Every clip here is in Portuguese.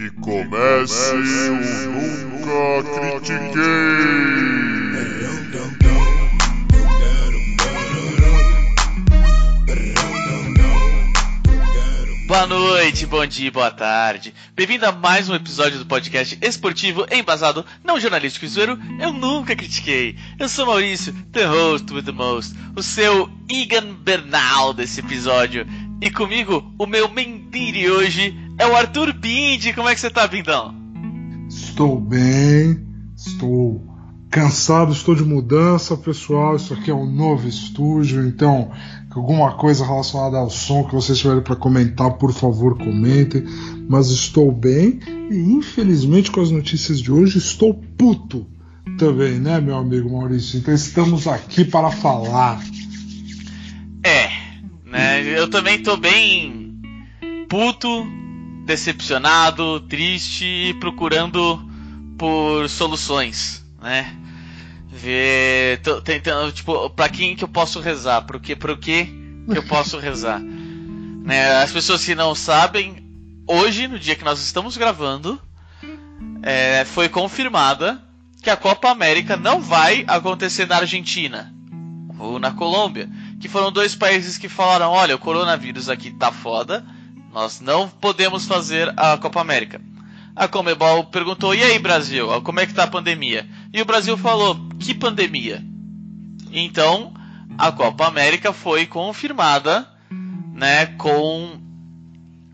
Que comece o Nunca Critiquei! Boa noite, bom dia, boa tarde. Bem-vindo a mais um episódio do podcast esportivo embasado, não jornalístico e zoeiro. Eu nunca critiquei. Eu sou Maurício, the host with the most, o seu Egan Bernal desse episódio. E comigo, o meu mendiri hoje é o Arthur Bindi. Como é que você tá, Bindão? Estou bem, estou cansado, estou de mudança, pessoal. Isso aqui é um novo estúdio, então alguma coisa relacionada ao som que vocês tiverem para comentar, por favor, comentem. Mas estou bem e infelizmente com as notícias de hoje estou puto também, né, meu amigo Maurício? Então estamos aqui para falar. É, né? Eu também estou bem puto, decepcionado, triste e procurando por soluções, né? Ver, tô tentando, tipo, para quem que eu posso rezar? Pro que, pro que que eu posso rezar? né? As pessoas que não sabem, hoje, no dia que nós estamos gravando, é, foi confirmada que a Copa América não vai acontecer na Argentina ou na Colômbia, que foram dois países que falaram: olha, o coronavírus aqui tá foda, nós não podemos fazer a Copa América. A Comebol perguntou: e aí, Brasil, como é que tá a pandemia? E o Brasil falou: que pandemia? Então, a Copa América foi confirmada, né, com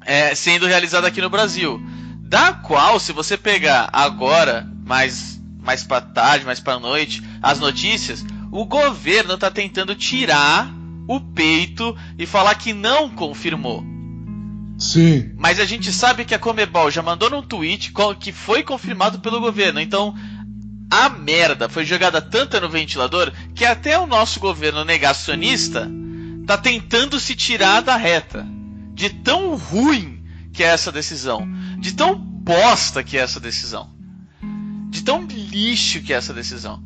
é, sendo realizada aqui no Brasil, da qual, se você pegar agora, mais mais para tarde, mais para noite, as notícias, o governo está tentando tirar o peito e falar que não confirmou. Sim. Mas a gente sabe que a Comebol já mandou num tweet que foi confirmado pelo governo. Então, a merda foi jogada tanta no ventilador que até o nosso governo negacionista tá tentando se tirar da reta. De tão ruim que é essa decisão. De tão bosta que é essa decisão. De tão lixo que é essa decisão.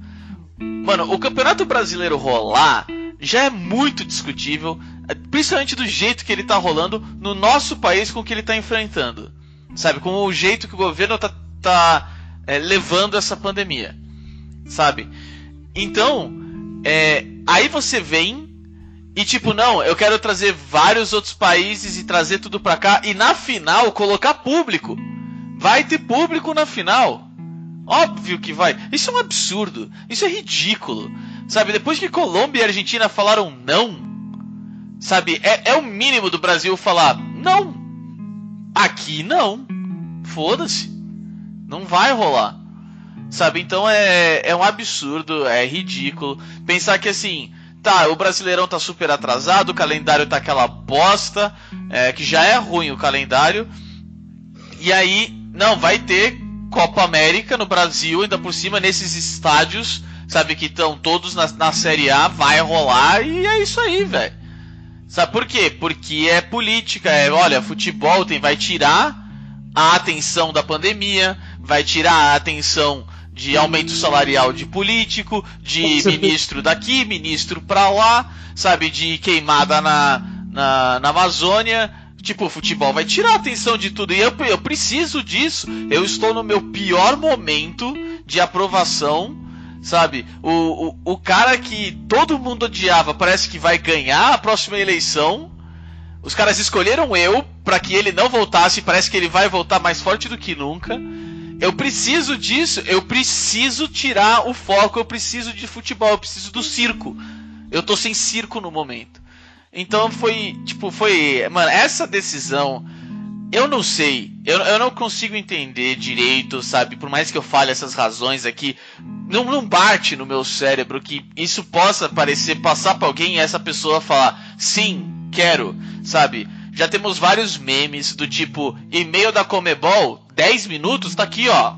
Mano, o Campeonato Brasileiro rolar já é muito discutível, principalmente do jeito que ele tá rolando no nosso país com o que ele tá enfrentando. Sabe? Com o jeito que o governo tá, tá é, levando essa pandemia. Sabe? Então, é, aí você vem e tipo, não, eu quero trazer vários outros países e trazer tudo pra cá e na final colocar público. Vai ter público na final. Óbvio que vai. Isso é um absurdo. Isso é ridículo. Sabe, depois que Colômbia e Argentina falaram não, sabe, é, é o mínimo do Brasil falar não. Aqui não. Foda-se. Não vai rolar. Sabe, então é, é um absurdo, é ridículo. Pensar que assim, tá, o Brasileirão tá super atrasado, o calendário tá aquela bosta, é, que já é ruim o calendário. E aí, não, vai ter Copa América no Brasil, ainda por cima, nesses estádios, sabe, que estão todos na, na Série A, vai rolar e é isso aí, velho. Sabe por quê? Porque é política, é, olha, futebol tem, vai tirar a atenção da pandemia, vai tirar a atenção de aumento salarial de político, de ministro daqui, ministro pra lá, sabe, de queimada na, na, na Amazônia. Tipo, o futebol vai tirar a atenção de tudo. E eu, eu preciso disso. Eu estou no meu pior momento de aprovação. Sabe? O, o, o cara que todo mundo odiava parece que vai ganhar a próxima eleição. Os caras escolheram eu para que ele não voltasse. Parece que ele vai voltar mais forte do que nunca. Eu preciso disso. Eu preciso tirar o foco. Eu preciso de futebol. Eu preciso do circo. Eu tô sem circo no momento. Então foi, tipo, foi. Mano, essa decisão. Eu não sei. Eu, eu não consigo entender direito, sabe? Por mais que eu fale essas razões aqui. Não, não bate no meu cérebro que isso possa parecer passar pra alguém e essa pessoa falar: sim, quero, sabe? Já temos vários memes do tipo: e-mail da Comebol, 10 minutos, tá aqui, ó.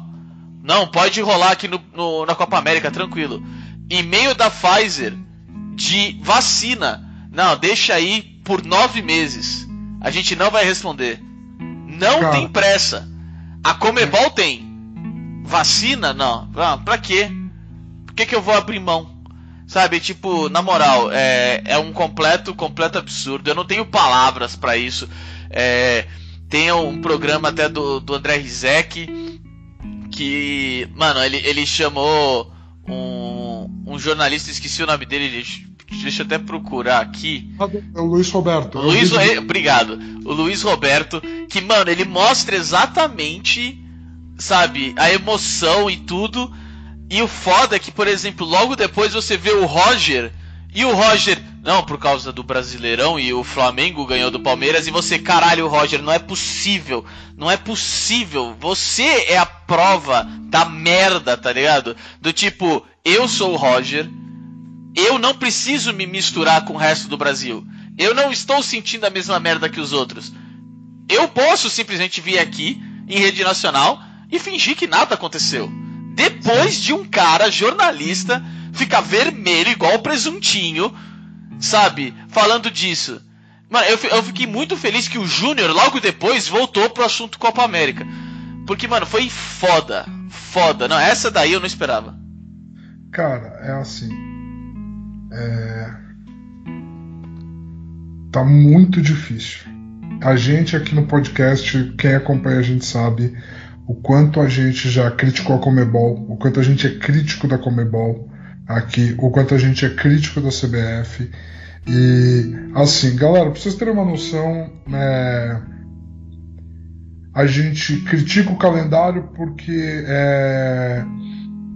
Não, pode rolar aqui no, no na Copa América, tranquilo. E-mail da Pfizer de vacina não, deixa aí por nove meses. A gente não vai responder. Não Cara. tem pressa. A Comebol tem. Vacina? Não. Ah, pra quê? Por que, que eu vou abrir mão? Sabe, tipo, na moral, é, é um completo, completo absurdo. Eu não tenho palavras para isso. É, Tem um programa até do, do André Rizek que, mano, ele, ele chamou um, um jornalista, esqueci o nome dele, deixa, deixa eu até procurar aqui. É o Luiz Roberto. Luiz, é, obrigado. O Luiz Roberto, que, mano, ele mostra exatamente, sabe, a emoção e tudo. E o foda é que, por exemplo, logo depois você vê o Roger, e o Roger não, por causa do Brasileirão e o Flamengo ganhou do Palmeiras e você, caralho, Roger, não é possível. Não é possível. Você é a prova da merda, tá ligado? Do tipo, eu sou o Roger, eu não preciso me misturar com o resto do Brasil. Eu não estou sentindo a mesma merda que os outros. Eu posso simplesmente vir aqui em rede nacional e fingir que nada aconteceu. Depois de um cara jornalista ficar vermelho igual presuntinho sabe? Falando disso. Mano, eu, eu fiquei muito feliz que o Júnior, logo depois, voltou pro assunto Copa América. Porque, mano, foi foda. Foda. Não, essa daí eu não esperava. Cara, é assim. É... Tá muito difícil. A gente aqui no podcast, quem acompanha a gente sabe o quanto a gente já criticou a Comebol, o quanto a gente é crítico da Comebol aqui, o quanto a gente é crítico da CBF. E assim, galera, pra vocês terem uma noção, é, a gente critica o calendário porque é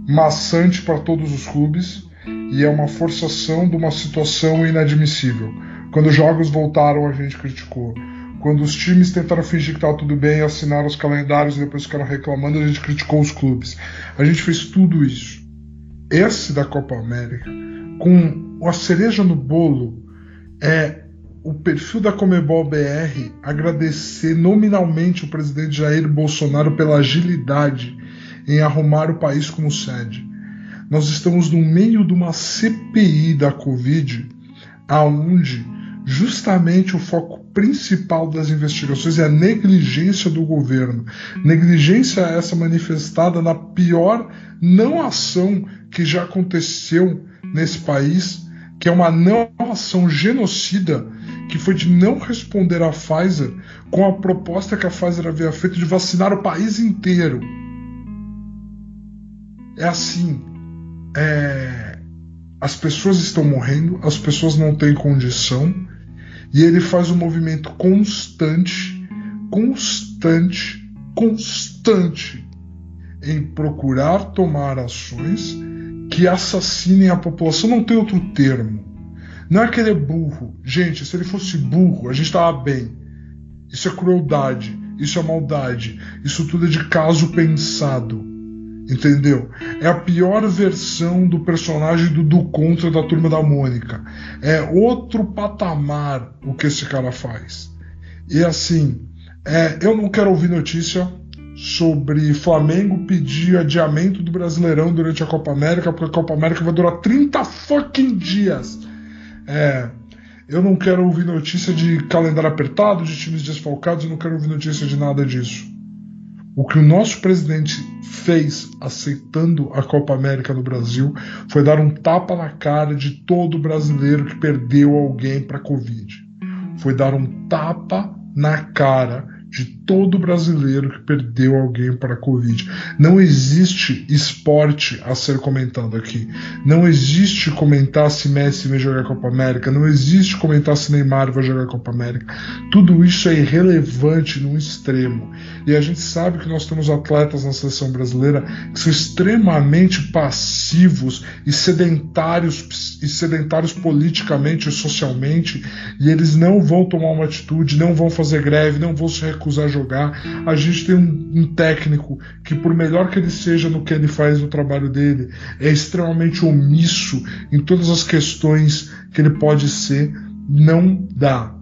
maçante para todos os clubes e é uma forçação de uma situação inadmissível. Quando os jogos voltaram, a gente criticou. Quando os times tentaram fingir que estava tudo bem, assinaram os calendários e depois ficaram reclamando, a gente criticou os clubes. A gente fez tudo isso. Esse da Copa América com a cereja no bolo é o perfil da Comebol BR agradecer nominalmente o presidente Jair Bolsonaro pela agilidade em arrumar o país como sede. Nós estamos no meio de uma CPI da Covid, aonde justamente o foco principal das investigações é a negligência do governo. Negligência essa manifestada na pior não ação que já aconteceu nesse país, que é uma não ação genocida, que foi de não responder à Pfizer com a proposta que a Pfizer havia feito de vacinar o país inteiro. É assim. É... As pessoas estão morrendo, as pessoas não têm condição, e ele faz um movimento constante, constante, constante em procurar tomar ações que assassinem a população. Não tem outro termo. Não é que ele é burro. Gente, se ele fosse burro, a gente estava bem. Isso é crueldade. Isso é maldade. Isso tudo é de caso pensado. Entendeu? É a pior versão do personagem do do contra da turma da Mônica. É outro patamar o que esse cara faz. E assim, é, eu não quero ouvir notícia sobre Flamengo pedir adiamento do Brasileirão durante a Copa América, porque a Copa América vai durar 30 fucking dias. É, eu não quero ouvir notícia de calendário apertado, de times desfalcados, eu não quero ouvir notícia de nada disso. O que o nosso presidente fez aceitando a Copa América no Brasil foi dar um tapa na cara de todo brasileiro que perdeu alguém para Covid. Foi dar um tapa na cara de todo brasileiro que perdeu alguém para a Covid. Não existe esporte a ser comentado aqui. Não existe comentar se Messi vai jogar Copa América. Não existe comentar se Neymar vai jogar Copa América. Tudo isso é irrelevante no extremo. E a gente sabe que nós temos atletas na seleção brasileira que são extremamente passivos e sedentários e sedentários politicamente e socialmente, e eles não vão tomar uma atitude, não vão fazer greve, não vão se recusar a jogar. A gente tem um, um técnico que, por melhor que ele seja no que ele faz no trabalho dele, é extremamente omisso em todas as questões que ele pode ser. Não dá.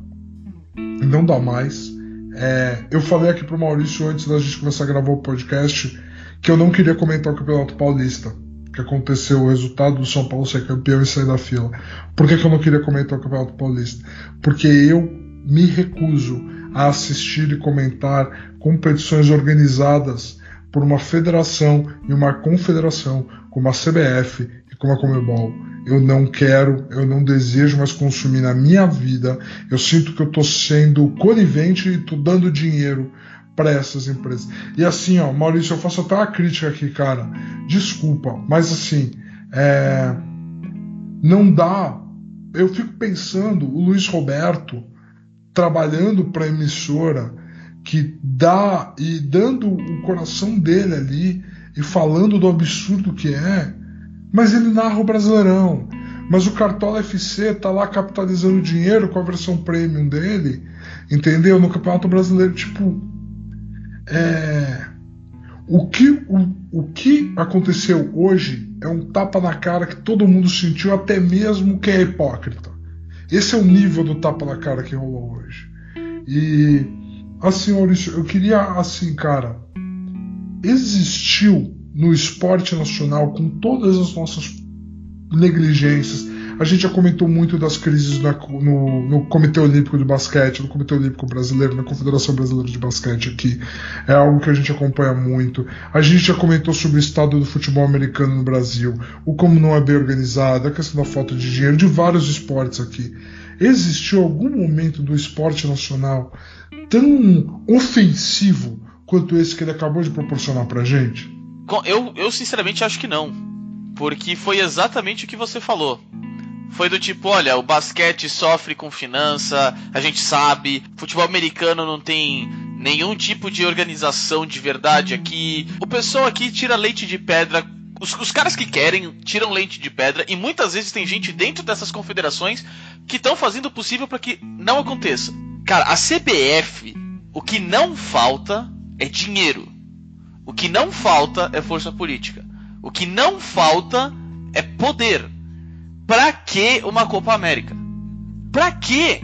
Não dá mais. É, eu falei aqui pro Maurício antes da gente começar a gravar o podcast que eu não queria comentar o Campeonato Paulista que aconteceu o resultado do São Paulo ser campeão e sair da fila. Por que, que eu não queria comentar o Campeonato Paulista? Porque eu me recuso a assistir e comentar competições organizadas por uma federação e uma confederação como a CBF e como a Comebol eu não quero, eu não desejo mais consumir na minha vida. Eu sinto que eu estou sendo conivente e estou dando dinheiro para essas empresas. E assim, ó, Maurício, eu faço até uma crítica aqui, cara. Desculpa, mas assim, é, não dá. Eu fico pensando, o Luiz Roberto trabalhando para a emissora que dá e dando o coração dele ali e falando do absurdo que é mas ele narra o Brasileirão. Mas o Cartola FC tá lá capitalizando dinheiro com a versão premium dele, entendeu? No Campeonato Brasileiro, tipo. É... O, que, o, o que aconteceu hoje é um tapa na cara que todo mundo sentiu, até mesmo quem é hipócrita. Esse é o nível do tapa na cara que rolou hoje. E assim, Maurício, eu queria assim, cara, existiu no esporte nacional, com todas as nossas negligências. A gente já comentou muito das crises na, no, no, Comitê Olímpico de Basquete, no Comitê Olímpico Brasileiro, na Confederação Brasileira de Basquete aqui. É algo que a gente acompanha muito. A gente já comentou sobre o estado do futebol americano no Brasil, o como não é bem organizado, a questão da falta de dinheiro, de vários esportes aqui. Existiu algum momento do esporte nacional tão ofensivo quanto esse que ele acabou de proporcionar pra gente? Eu, eu sinceramente acho que não. Porque foi exatamente o que você falou. Foi do tipo, olha, o basquete sofre com finança, a gente sabe, futebol americano não tem nenhum tipo de organização de verdade aqui. O pessoal aqui tira leite de pedra. Os, os caras que querem tiram leite de pedra e muitas vezes tem gente dentro dessas confederações que estão fazendo o possível para que não aconteça. Cara, a CBF, o que não falta é dinheiro. O que não falta é força política. O que não falta é poder. Pra que uma Copa América? Pra quê?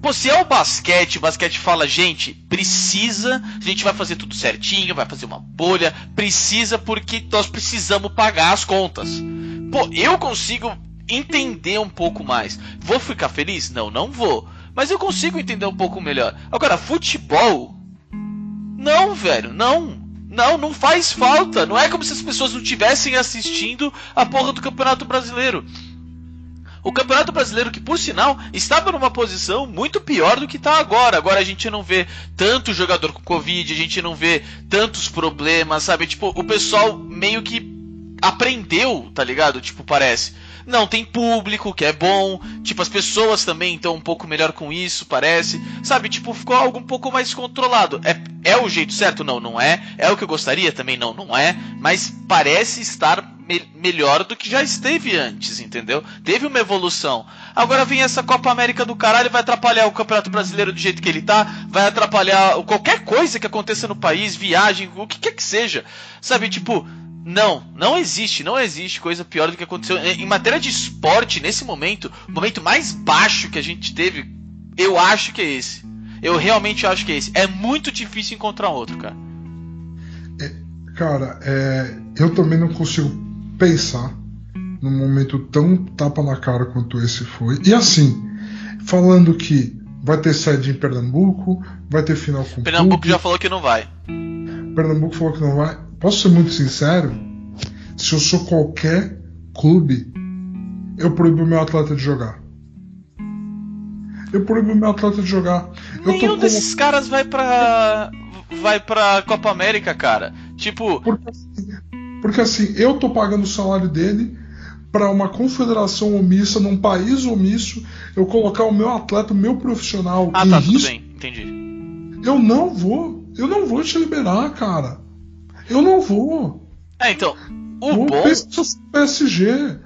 Pô, se é o basquete, o basquete fala, gente, precisa, a gente vai fazer tudo certinho, vai fazer uma bolha, precisa porque nós precisamos pagar as contas. Pô, eu consigo entender um pouco mais. Vou ficar feliz? Não, não vou. Mas eu consigo entender um pouco melhor. Agora, futebol? Não, velho, não. Não, não faz falta. Não é como se as pessoas não tivessem assistindo a porra do Campeonato Brasileiro. O Campeonato Brasileiro, que por sinal estava numa posição muito pior do que está agora. Agora a gente não vê tanto jogador com Covid, a gente não vê tantos problemas, sabe? Tipo, o pessoal meio que aprendeu, tá ligado? Tipo, parece. Não tem público, que é bom. Tipo, as pessoas também estão um pouco melhor com isso, parece. Sabe, tipo, ficou algo um pouco mais controlado. É, é o jeito certo? Não, não é. É o que eu gostaria? Também não, não é. Mas parece estar me melhor do que já esteve antes, entendeu? Teve uma evolução. Agora vem essa Copa América do caralho, vai atrapalhar o Campeonato Brasileiro do jeito que ele tá, vai atrapalhar qualquer coisa que aconteça no país, viagem, o que quer que seja. Sabe, tipo, não, não existe, não existe coisa pior do que aconteceu. Em matéria de esporte, nesse momento, o momento mais baixo que a gente teve, eu acho que é esse. Eu realmente acho que é esse. É muito difícil encontrar outro, cara. É, cara, é, eu também não consigo pensar num momento tão tapa na cara quanto esse foi. E assim, falando que vai ter sede em Pernambuco, vai ter final com Pernambuco já falou que não vai. Pernambuco falou que não vai. Posso ser muito sincero? Se eu sou qualquer clube, eu proíbo meu atleta de jogar. Eu proíbo meu atleta de jogar. Nenhum desses caras vai pra. vai pra Copa América, cara. Tipo. Porque, porque assim, eu tô pagando o salário dele para uma confederação omissa, num país omisso, eu colocar o meu atleta, o meu profissional ah, tá, risco. tudo bem, entendi. Eu não vou. Eu não vou te liberar, cara. Eu não vou. É, então, o vou bom. PSG.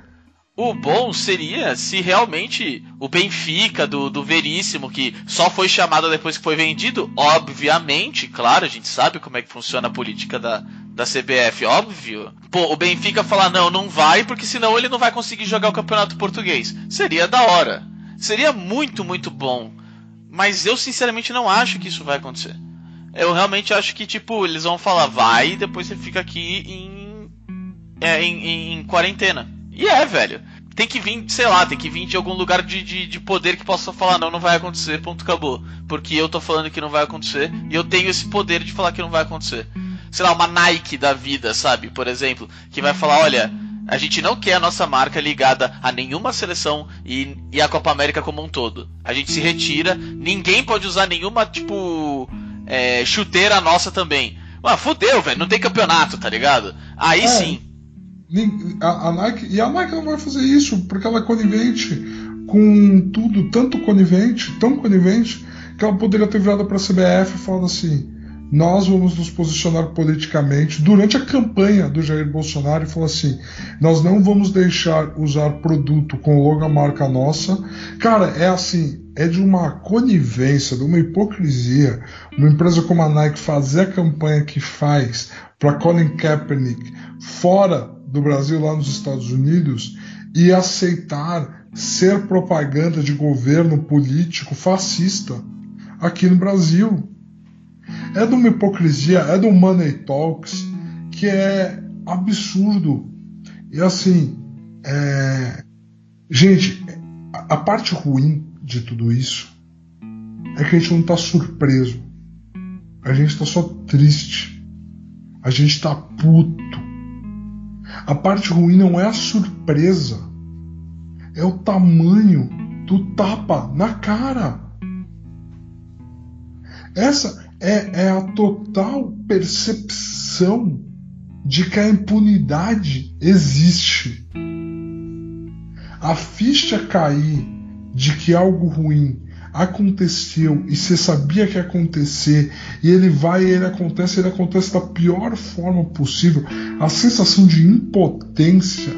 O bom seria se realmente o Benfica do, do Veríssimo, que só foi chamado depois que foi vendido, obviamente, claro, a gente sabe como é que funciona a política da, da CBF, óbvio. Pô, o Benfica falar, não, não vai, porque senão ele não vai conseguir jogar o campeonato português. Seria da hora. Seria muito, muito bom. Mas eu sinceramente não acho que isso vai acontecer. Eu realmente acho que, tipo, eles vão falar, vai, e depois você fica aqui em, é, em, em, quarentena. E é, velho. Tem que vir, sei lá, tem que vir de algum lugar de, de, de, poder que possa falar, não, não vai acontecer, ponto, acabou. Porque eu tô falando que não vai acontecer, e eu tenho esse poder de falar que não vai acontecer. Sei lá, uma Nike da vida, sabe, por exemplo, que vai falar, olha, A gente não quer a nossa marca ligada a nenhuma seleção e, e a Copa América como um todo. A gente se retira, ninguém pode usar nenhuma, tipo, é, chuteira nossa também. Mano, fudeu, velho, não tem campeonato, tá ligado? Aí é, sim. A, a, Nike, e a Nike não vai fazer isso, porque ela é conivente com tudo, tanto conivente, tão conivente, que ela poderia ter virado pra CBF e falado assim nós vamos nos posicionar politicamente durante a campanha do Jair Bolsonaro e falar assim: nós não vamos deixar usar produto com logomarca nossa. Cara, é assim, é de uma conivência, de uma hipocrisia, uma empresa como a Nike fazer a campanha que faz para Colin Kaepernick fora do Brasil, lá nos Estados Unidos, e aceitar ser propaganda de governo político fascista aqui no Brasil é de uma hipocrisia, é do Money Talks que é absurdo. E assim, é... gente, a parte ruim de tudo isso é que a gente não está surpreso. A gente está só triste. A gente está puto. A parte ruim não é a surpresa, é o tamanho do tapa na cara. Essa é, é a total percepção de que a impunidade existe. A ficha cair de que algo ruim aconteceu e você sabia que ia acontecer e ele vai e ele acontece, ele acontece da pior forma possível. A sensação de impotência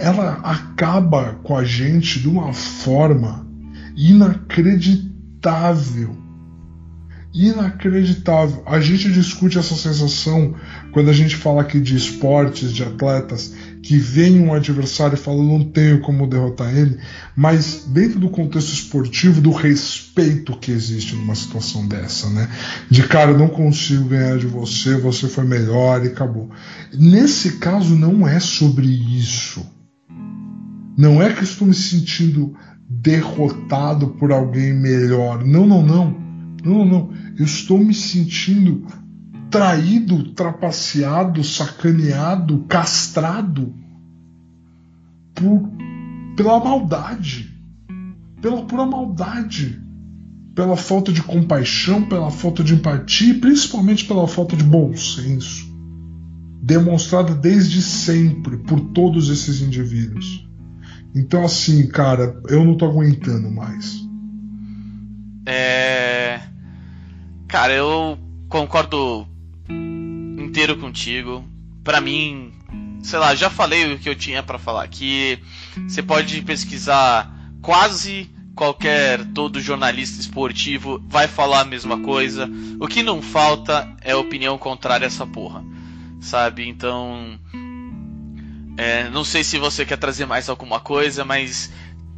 ela acaba com a gente de uma forma inacreditável inacreditável. A gente discute essa sensação quando a gente fala aqui de esportes, de atletas, que vem um adversário e fala, não tenho como derrotar ele, mas dentro do contexto esportivo, do respeito que existe numa situação dessa, né? De cara, não consigo ganhar de você, você foi melhor e acabou. Nesse caso, não é sobre isso. Não é que estou me sentindo derrotado por alguém melhor. Não, não, não. Não, não. Eu estou me sentindo traído, trapaceado, sacaneado, castrado por, pela maldade. Pela pura maldade. Pela falta de compaixão, pela falta de empatia e principalmente pela falta de bom senso. Demonstrada desde sempre por todos esses indivíduos. Então, assim, cara, eu não tô aguentando mais. É. Cara, eu concordo inteiro contigo. Para mim, sei lá, já falei o que eu tinha para falar aqui. Você pode pesquisar quase qualquer todo jornalista esportivo vai falar a mesma coisa. O que não falta é opinião contrária a essa porra, sabe? Então, é, não sei se você quer trazer mais alguma coisa, mas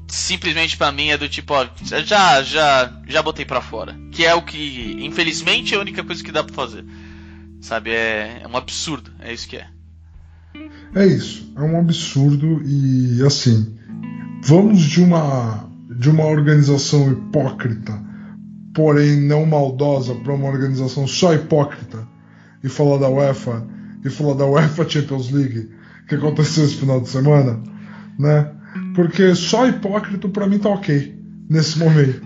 simplesmente para mim é do tipo, ó, já já já botei para fora, que é o que infelizmente é a única coisa que dá para fazer. Sabe, é, é um absurdo, é isso que é. É isso, é um absurdo e assim, vamos de uma de uma organização hipócrita, porém não maldosa, para uma organização só hipócrita e falar da UEFA e falar da UEFA Champions League que aconteceu esse final de semana, né? Porque só hipócrita para mim tá ok nesse momento.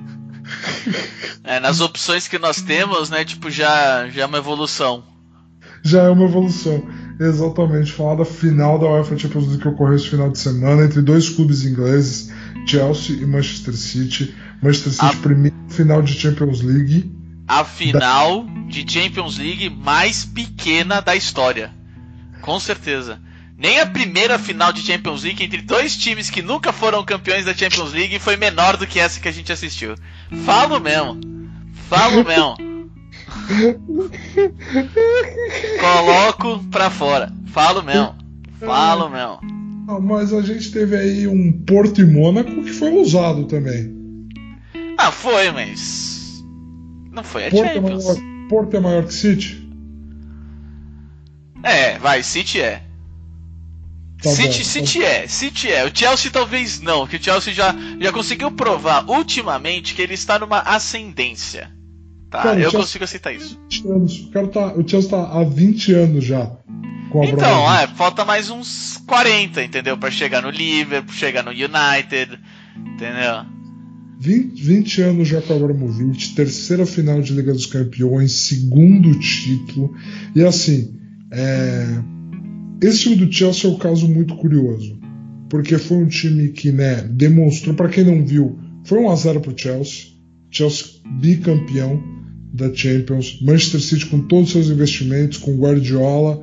É, nas opções que nós temos, né, tipo, já, já é uma evolução. Já é uma evolução. Exatamente. Falar da final da UEFA Champions League que ocorreu esse final de semana entre dois clubes ingleses, Chelsea e Manchester City. Manchester City, a... primeiro final de Champions League. A final da... de Champions League mais pequena da história. Com certeza. Nem a primeira final de Champions League entre dois times que nunca foram campeões da Champions League foi menor do que essa que a gente assistiu. Falo mesmo. Falo mesmo. Coloco pra fora. Falo mesmo. Falo mesmo. Ah, mas a gente teve aí um Porto e Mônaco que foi usado também. Ah, foi, mas. Não foi a Porto Champions. É maior, Porto é maior que City? É, vai, City é. Tá City, bom, City é, City é. O Chelsea talvez não, que o Chelsea já, já conseguiu provar ultimamente que ele está numa ascendência. Tá, cara, eu Chelsea, consigo aceitar isso. Anos. O, cara tá, o Chelsea está há 20 anos já. com Então, é, falta mais uns 40, entendeu? Para chegar no Liverpool, chegar no United, entendeu? 20, 20 anos já com o Abramovich, terceira final de Liga dos Campeões, segundo título. E assim, é... esse time do Chelsea é um caso muito curioso, porque foi um time que né, demonstrou, para quem não viu, foi 1 a 0 para o Chelsea, Chelsea bicampeão da Champions, Manchester City com todos os seus investimentos, com Guardiola,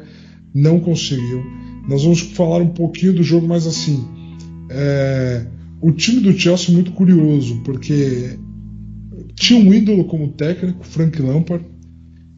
não conseguiu. Nós vamos falar um pouquinho do jogo, mas assim, é o time do Chelsea é muito curioso, porque tinha um ídolo como técnico, Frank Lampard,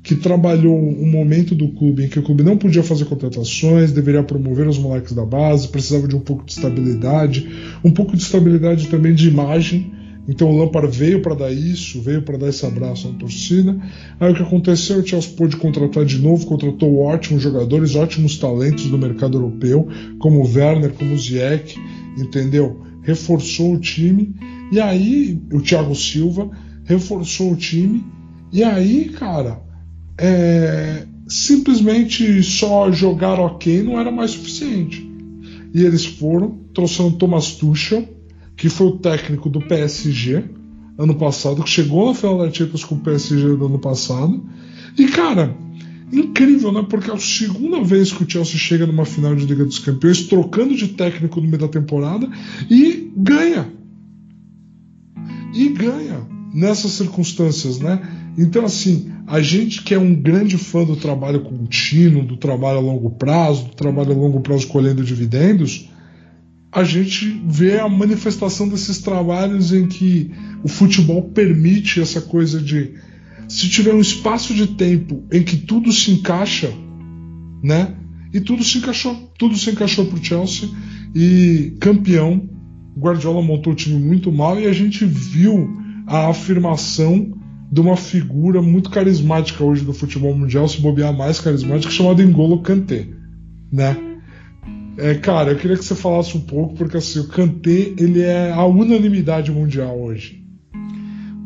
que trabalhou um momento do clube em que o clube não podia fazer contratações, deveria promover os moleques da base, precisava de um pouco de estabilidade, um pouco de estabilidade também de imagem. Então o Lampard veio para dar isso, veio para dar esse abraço à torcida. Aí o que aconteceu? O Chelsea pôde contratar de novo, contratou ótimos jogadores, ótimos talentos do mercado europeu, como o Werner, como o Ziyech, entendeu? reforçou o time, e aí o Thiago Silva reforçou o time, e aí, cara, é, simplesmente só jogar ok não era mais suficiente. E eles foram, trouxeram Thomas Tuchel, que foi o técnico do PSG ano passado, que chegou na final da Champions com o PSG do ano passado. E, cara, incrível, né? Porque é a segunda vez que o Chelsea chega numa final de Liga dos Campeões, trocando de técnico no meio da temporada e ganha. E ganha nessas circunstâncias, né? Então, assim, a gente que é um grande fã do trabalho contínuo, do trabalho a longo prazo, do trabalho a longo prazo colhendo dividendos, a gente vê a manifestação desses trabalhos em que o futebol permite essa coisa de se tiver um espaço de tempo em que tudo se encaixa, né? E tudo se encaixou, tudo se encaixou para o Chelsea e campeão. Guardiola montou o time muito mal e a gente viu a afirmação de uma figura muito carismática hoje do futebol mundial, se bobear mais carismática, chamada Engolo Kanté, né? É, cara, eu queria que você falasse um pouco, porque assim, o Kanté ele é a unanimidade mundial hoje.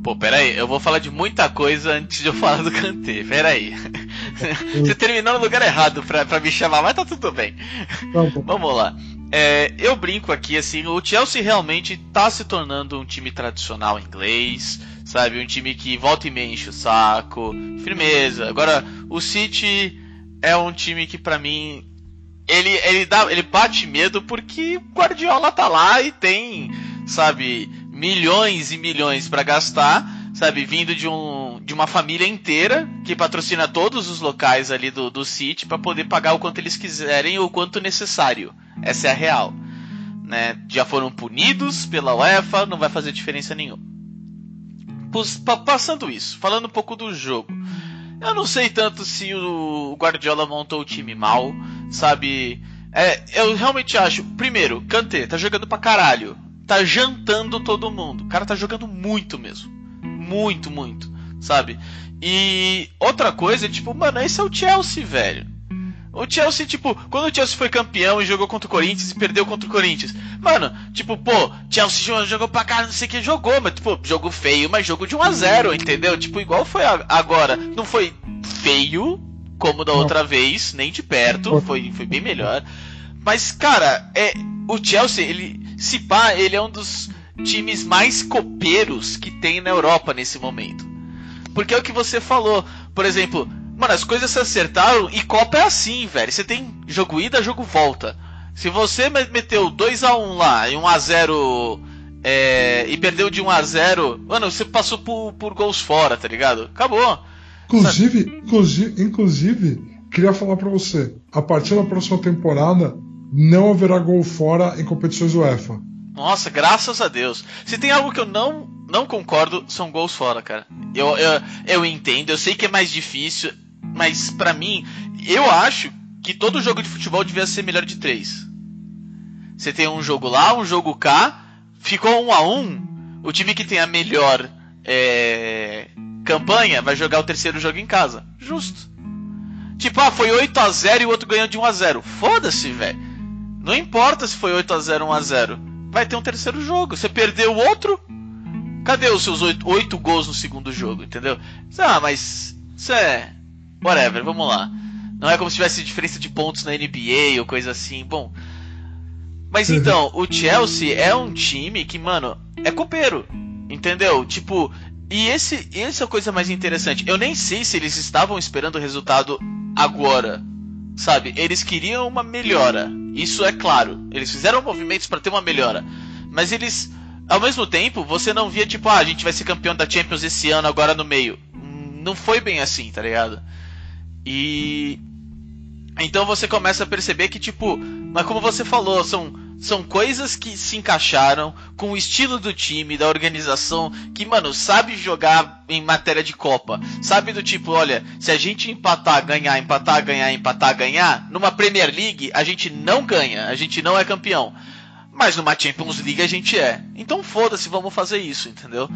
Pô, peraí, eu vou falar de muita coisa antes de eu falar do Kanté, peraí. Você terminou no lugar errado pra, pra me chamar, mas tá tudo bem. Vamos lá. É, eu brinco aqui, assim, o Chelsea realmente tá se tornando um time tradicional inglês, sabe? Um time que volta e meia enche o saco, firmeza. Agora, o City é um time que para mim ele, ele, dá, ele bate medo porque Guardiola tá lá e tem, sabe, milhões e milhões para gastar, sabe, vindo de, um, de uma família inteira que patrocina todos os locais ali do, do City para poder pagar o quanto eles quiserem ou o quanto necessário. Essa é a real. Né? Já foram punidos pela UEFA, não vai fazer diferença nenhuma. Passando isso, falando um pouco do jogo. Eu não sei tanto se o Guardiola montou o time mal, sabe? É, eu realmente acho. Primeiro, Kanté tá jogando pra caralho tá jantando todo mundo. O cara tá jogando muito mesmo. Muito, muito. Sabe? E outra coisa, tipo, mano, esse é o Chelsea, velho. O Chelsea, tipo, quando o Chelsea foi campeão e jogou contra o Corinthians e perdeu contra o Corinthians. Mano, tipo, pô, Chelsea jogou pra cara, não sei quem jogou, mas, tipo, jogo feio, mas jogo de 1 a 0 entendeu? Tipo, igual foi agora. Não foi feio, como da outra vez, nem de perto, foi, foi bem melhor. Mas, cara, é, o Chelsea, ele, se pá, ele é um dos times mais copeiros que tem na Europa nesse momento. Porque é o que você falou. Por exemplo, mano, as coisas se acertaram e Copa é assim, velho. Você tem jogo ida, jogo volta. Se você meteu 2 a 1 lá e 1 a 0 é, e perdeu de 1 a 0 mano, você passou por, por gols fora, tá ligado? Acabou. Inclusive, inclusive, inclusive, queria falar para você, a partir da próxima temporada, não haverá gol fora em competições UEFA. Nossa, graças a Deus. Se tem algo que eu não, não concordo, são gols fora, cara. Eu, eu, eu entendo, eu sei que é mais difícil, mas para mim, eu acho que todo jogo de futebol devia ser melhor de três. Você tem um jogo lá, um jogo cá, ficou um a um, o time que tem a melhor é, campanha vai jogar o terceiro jogo em casa. Justo. Tipo, ah, foi 8 a 0 e o outro ganhou de 1 a 0 Foda-se, velho. Não importa se foi 8 a 0 1 a 0 Vai ter um terceiro jogo. Você perdeu o outro. Cadê os seus 8, 8 gols no segundo jogo, entendeu? Ah, mas. Isso é. Whatever, vamos lá. Não é como se tivesse diferença de pontos na NBA ou coisa assim. Bom. Mas então, o Chelsea é um time que, mano, é copeiro. Entendeu? Tipo, e esse, essa é a coisa mais interessante. Eu nem sei se eles estavam esperando o resultado agora. Sabe? Eles queriam uma melhora. Isso é claro. Eles fizeram movimentos para ter uma melhora. Mas eles. Ao mesmo tempo, você não via tipo, ah, a gente vai ser campeão da Champions esse ano agora no meio. Não foi bem assim, tá ligado? E. Então você começa a perceber que, tipo, mas como você falou, são são coisas que se encaixaram com o estilo do time, da organização, que, mano, sabe jogar em matéria de Copa. Sabe do tipo, olha, se a gente empatar, ganhar, empatar, ganhar, empatar, ganhar, numa Premier League a gente não ganha, a gente não é campeão. Mas numa Champions League a gente é. Então foda-se, vamos fazer isso, entendeu?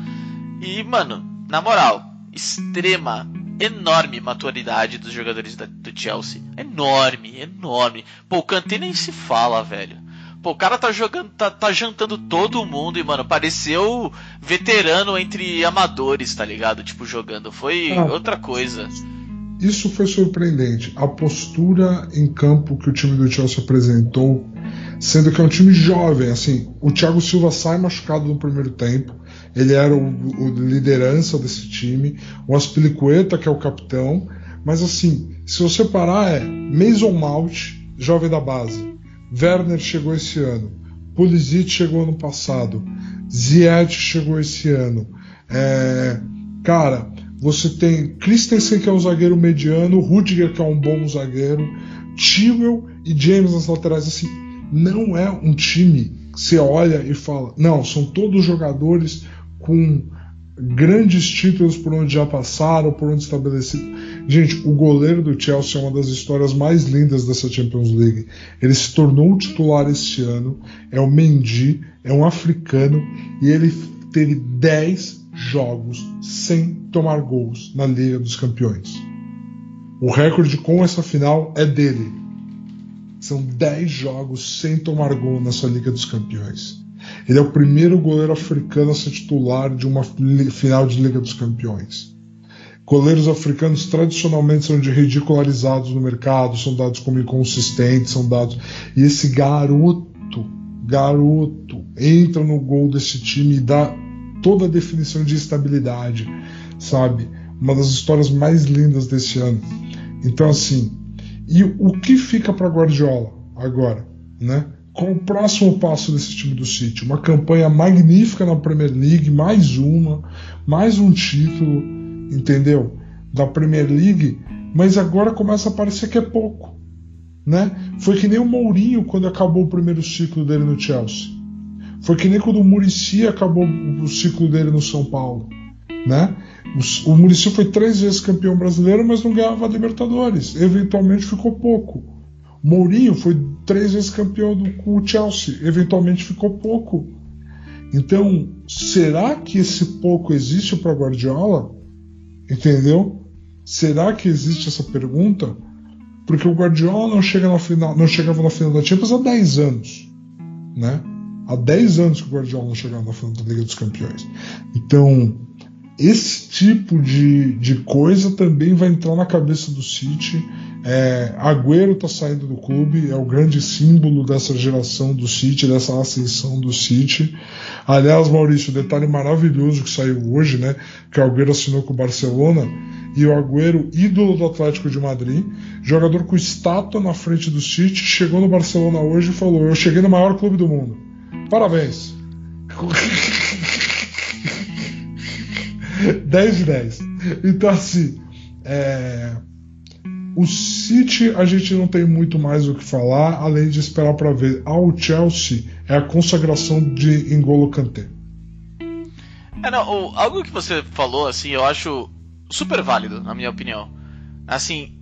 E, mano, na moral, extrema, enorme maturidade dos jogadores da, do Chelsea. Enorme, enorme. Pô, o Kanté nem se fala, velho. Pô, o cara tá jogando, tá, tá jantando todo mundo e, mano, pareceu veterano entre amadores, tá ligado? Tipo, jogando. Foi ah, outra coisa. Isso foi surpreendente. A postura em campo que o time do Chelsea apresentou, sendo que é um time jovem, assim, o Thiago Silva sai machucado no primeiro tempo. Ele era o, o liderança desse time. O Aspilicueta, que é o capitão. Mas assim, se você parar, é Mason Mount, jovem da base. Werner chegou esse ano. Pulisic chegou ano passado. Ziyech chegou esse ano. É, cara, você tem Christensen, que é um zagueiro mediano, Rudiger, que é um bom zagueiro, Chilwell e James nas laterais. Assim, não é um time que você olha e fala, não, são todos jogadores com grandes títulos por onde já passaram, por onde estabelecido. Gente, o goleiro do Chelsea é uma das histórias mais lindas dessa Champions League. Ele se tornou titular este ano, é o Mendy, é um africano e ele teve 10 jogos sem tomar gols na Liga dos Campeões. O recorde com essa final é dele. São 10 jogos sem tomar gol nessa Liga dos Campeões. Ele é o primeiro goleiro africano a ser titular de uma final de Liga dos Campeões. Goleiros africanos tradicionalmente são de ridicularizados no mercado, são dados como inconsistentes, são dados. E esse garoto, garoto, entra no gol desse time e dá toda a definição de estabilidade, sabe? Uma das histórias mais lindas desse ano. Então, assim, e o que fica para Guardiola agora, né? Qual o próximo passo desse time do City? Uma campanha magnífica na Premier League, mais uma, mais um título entendeu? Da Premier League, mas agora começa a parecer que é pouco, né? Foi que nem o Mourinho quando acabou o primeiro ciclo dele no Chelsea. Foi que nem quando o Murici acabou o ciclo dele no São Paulo, né? O, o foi três vezes campeão brasileiro, mas não ganhava Libertadores. Eventualmente ficou pouco. Mourinho foi três vezes campeão do, com o Chelsea. Eventualmente ficou pouco. Então, será que esse pouco existe para Guardiola? Entendeu? Será que existe essa pergunta? Porque o Guardiola não, chega na final, não chegava na final da Champions há 10 anos. Né? Há 10 anos que o Guardiola não chegava na final da Liga dos Campeões. Então, esse tipo de, de coisa também vai entrar na cabeça do City. É, Agüero está saindo do clube, é o grande símbolo dessa geração do City, dessa ascensão do City. Aliás, Maurício, detalhe maravilhoso que saiu hoje, né? Que o Agüero assinou com o Barcelona e o Agüero, ídolo do Atlético de Madrid, jogador com estátua na frente do City, chegou no Barcelona hoje e falou: Eu cheguei no maior clube do mundo. Parabéns. 10 de 10. Então, assim, é... o City a gente não tem muito mais o que falar, além de esperar para ver. Ao Chelsea é a consagração de Engolo Kanté. É, não, algo que você falou, assim, eu acho super válido, na minha opinião. Assim,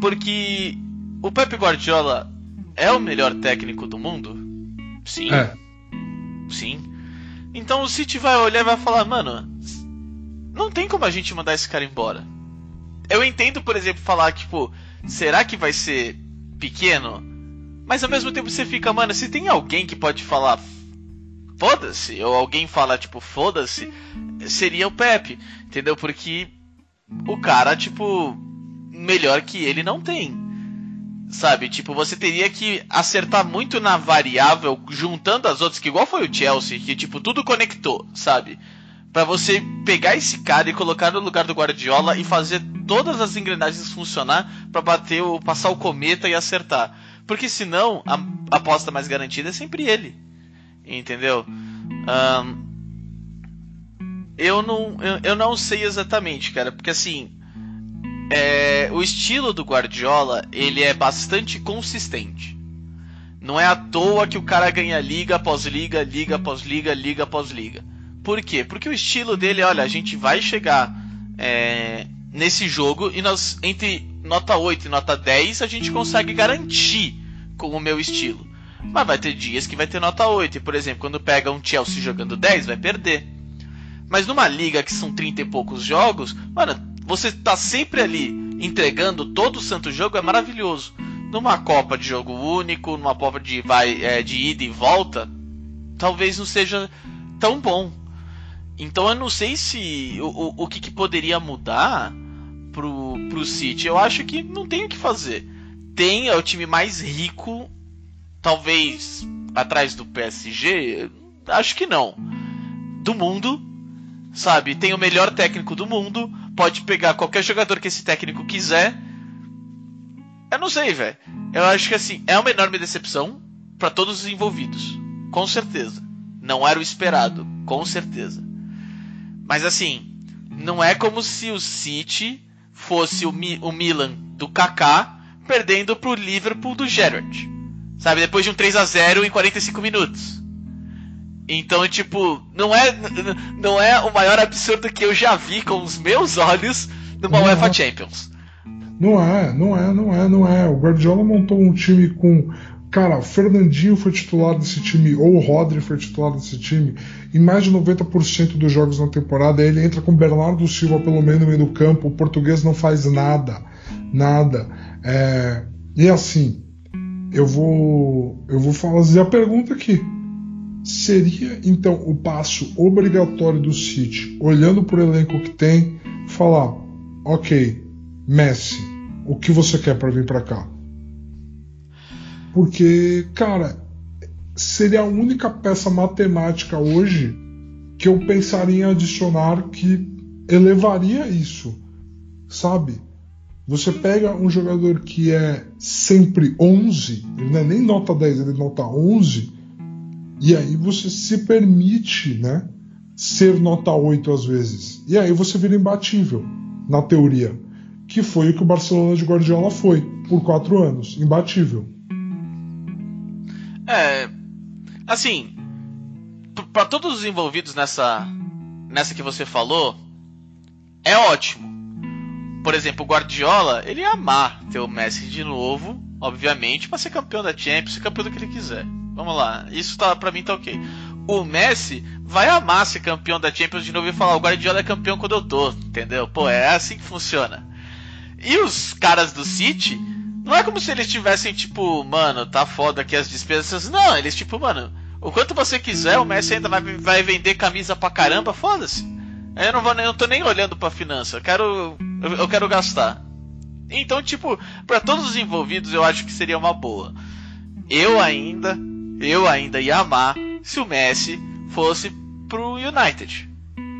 porque o Pep Guardiola é o melhor técnico do mundo? Sim. É. Sim. Então o City vai olhar e vai falar, mano, não tem como a gente mandar esse cara embora. Eu entendo, por exemplo, falar, tipo, será que vai ser pequeno? Mas ao mesmo tempo você fica, mano, se tem alguém que pode falar foda-se, ou alguém fala, tipo, foda-se, seria o Pepe, entendeu? Porque o cara, tipo, melhor que ele não tem. Sabe? Tipo, você teria que acertar muito na variável, juntando as outras, que igual foi o Chelsea, que tipo, tudo conectou, sabe? Para você pegar esse cara e colocar no lugar do Guardiola e fazer todas as engrenagens funcionar para bater o passar o cometa e acertar. Porque senão a, aposta mais garantida é sempre ele. Entendeu? Um, eu não eu, eu, não sei exatamente, cara, porque assim, é, o estilo do Guardiola, ele é bastante consistente. Não é à toa que o cara ganha liga após liga, liga após liga, liga após liga. Por quê? Porque o estilo dele, olha, a gente vai chegar é, nesse jogo e nós, entre nota 8 e nota 10, a gente consegue garantir com o meu estilo. Mas vai ter dias que vai ter nota 8. E, por exemplo, quando pega um Chelsea jogando 10, vai perder. Mas numa liga que são 30 e poucos jogos, mano, você tá sempre ali entregando todo o santo jogo, é maravilhoso. Numa Copa de jogo único, numa Copa de, vai, é, de ida e volta, talvez não seja tão bom. Então eu não sei se o, o, o que, que, poderia mudar pro, pro City. Eu acho que não tem o que fazer. Tem, é o time mais rico, talvez atrás do PSG. Acho que não. Do mundo, sabe? Tem o melhor técnico do mundo. Pode pegar qualquer jogador que esse técnico quiser. Eu não sei, velho. Eu acho que assim, é uma enorme decepção para todos os envolvidos. Com certeza. Não era o esperado, com certeza. Mas assim, não é como se o City fosse o, Mi o Milan do Kaká perdendo pro Liverpool do Gerrard. Sabe, depois de um 3 a 0 em 45 minutos. Então, tipo, não é não é o maior absurdo que eu já vi com os meus olhos numa não UEFA é. Champions. Não é, não é, não é, não é. O Guardiola montou um time com Cara, Fernandinho foi titular desse time, ou o Rodri foi titular desse time, em mais de 90% dos jogos na temporada. Ele entra com Bernardo Silva pelo meio no meio do campo, o português não faz nada, nada. É, e assim, eu vou, eu vou fazer a pergunta aqui. Seria então o passo obrigatório do City, olhando para o elenco que tem, falar: ok, Messi, o que você quer para vir para cá? Porque, cara, seria a única peça matemática hoje que eu pensaria em adicionar que elevaria isso, sabe? Você pega um jogador que é sempre 11, ele não é nem nota 10, ele é nota 11, e aí você se permite, né, ser nota 8 às vezes. E aí você vira imbatível, na teoria. Que foi o que o Barcelona de Guardiola foi, por quatro anos, imbatível. É. Assim. para todos os envolvidos nessa. Nessa que você falou. É ótimo. Por exemplo, o Guardiola, ele ia amar ter o Messi de novo, obviamente, para ser campeão da Champions, ser campeão do que ele quiser. Vamos lá, isso tá, pra mim tá ok. O Messi vai amar ser campeão da Champions de novo e falar: o Guardiola é campeão quando eu tô, entendeu? Pô, é assim que funciona. E os caras do City não é como se eles tivessem, tipo, mano, tá foda aqui as despesas. Não, eles, tipo, mano, o quanto você quiser, o Messi ainda vai, vai vender camisa pra caramba, foda-se. Eu não, vou, eu não tô nem olhando pra finança, eu quero, eu, eu quero gastar. Então, tipo, para todos os envolvidos, eu acho que seria uma boa. Eu ainda, eu ainda ia amar se o Messi fosse pro United.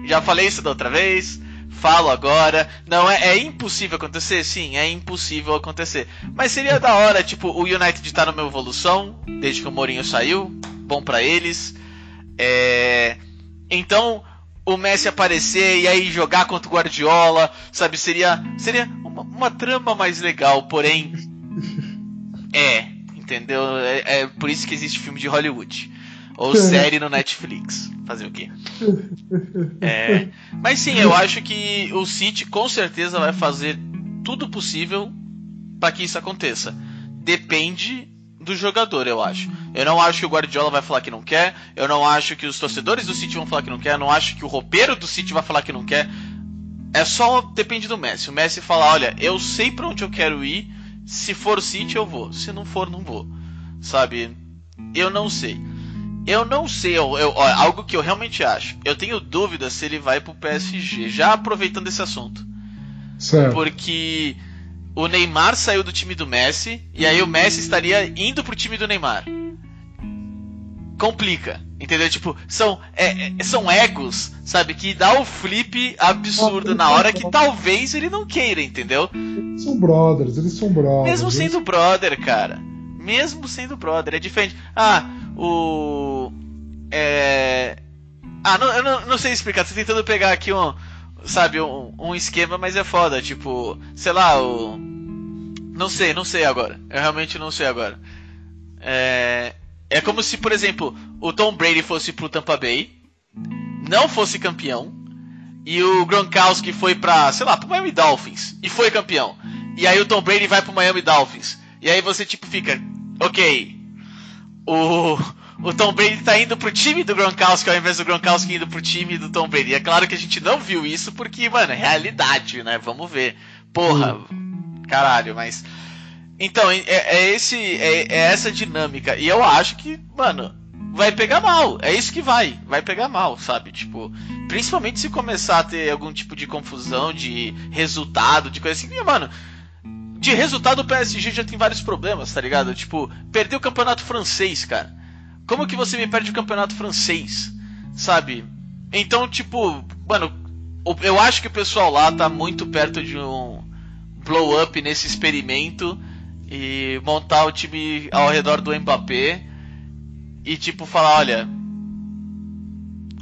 Já falei isso da outra vez falo agora. Não, é, é, impossível acontecer? Sim, é impossível acontecer. Mas seria da hora, tipo, o United tá numa evolução, desde que o Mourinho saiu. Bom para eles. É... Então, o Messi aparecer e aí jogar contra o Guardiola, sabe? Seria, seria uma, uma trama mais legal, porém. É, entendeu? É, é por isso que existe filme de Hollywood. Ou série no Netflix. Fazer o quê? É, mas sim, eu acho que o City com certeza vai fazer tudo possível para que isso aconteça. Depende do jogador, eu acho. Eu não acho que o Guardiola vai falar que não quer. Eu não acho que os torcedores do City vão falar que não quer. Eu não acho que o roupeiro do City vai falar que não quer. É só depende do Messi. O Messi fala, olha, eu sei para onde eu quero ir. Se for o City eu vou. Se não for, não vou. Sabe? Eu não sei. Eu não sei, eu, eu, algo que eu realmente acho. Eu tenho dúvida se ele vai pro PSG. Já aproveitando esse assunto. Certo. Porque o Neymar saiu do time do Messi e aí o Messi estaria indo pro time do Neymar. Complica, entendeu? Tipo, são, é, é, são egos, sabe? Que dá o flip absurdo na hora que talvez ele não queira, entendeu? Eles são brothers, eles são brothers. Mesmo sendo brother, cara. Mesmo sendo brother, é diferente. Ah, o. É. Ah, não, eu não, não sei explicar, tô tentando pegar aqui um. Sabe, um, um esquema, mas é foda. Tipo, sei lá, o. Não sei, não sei agora. Eu realmente não sei agora. É. É como se, por exemplo, o Tom Brady fosse pro Tampa Bay, não fosse campeão, e o Gronkowski foi pra, sei lá, pro Miami Dolphins e foi campeão. E aí o Tom Brady vai pro Miami Dolphins. E aí você tipo fica, ok, o, o Tom Brady tá indo pro time do Gronkowski ao invés do Gronkowski indo pro time do Tom Brady. É claro que a gente não viu isso porque, mano, é realidade, né? Vamos ver. Porra, caralho, mas então, é, é esse, é, é, essa dinâmica. E eu acho que, mano, vai pegar mal. É isso que vai. Vai pegar mal, sabe? Tipo, principalmente se começar a ter algum tipo de confusão de resultado, de coisa assim. E, mano, de resultado o PSG já tem vários problemas, tá ligado? Tipo, perdeu o campeonato francês, cara. Como que você me perde o campeonato francês? Sabe? Então, tipo, mano, eu acho que o pessoal lá tá muito perto de um blow up nesse experimento e montar o time ao redor do Mbappé e tipo falar, olha,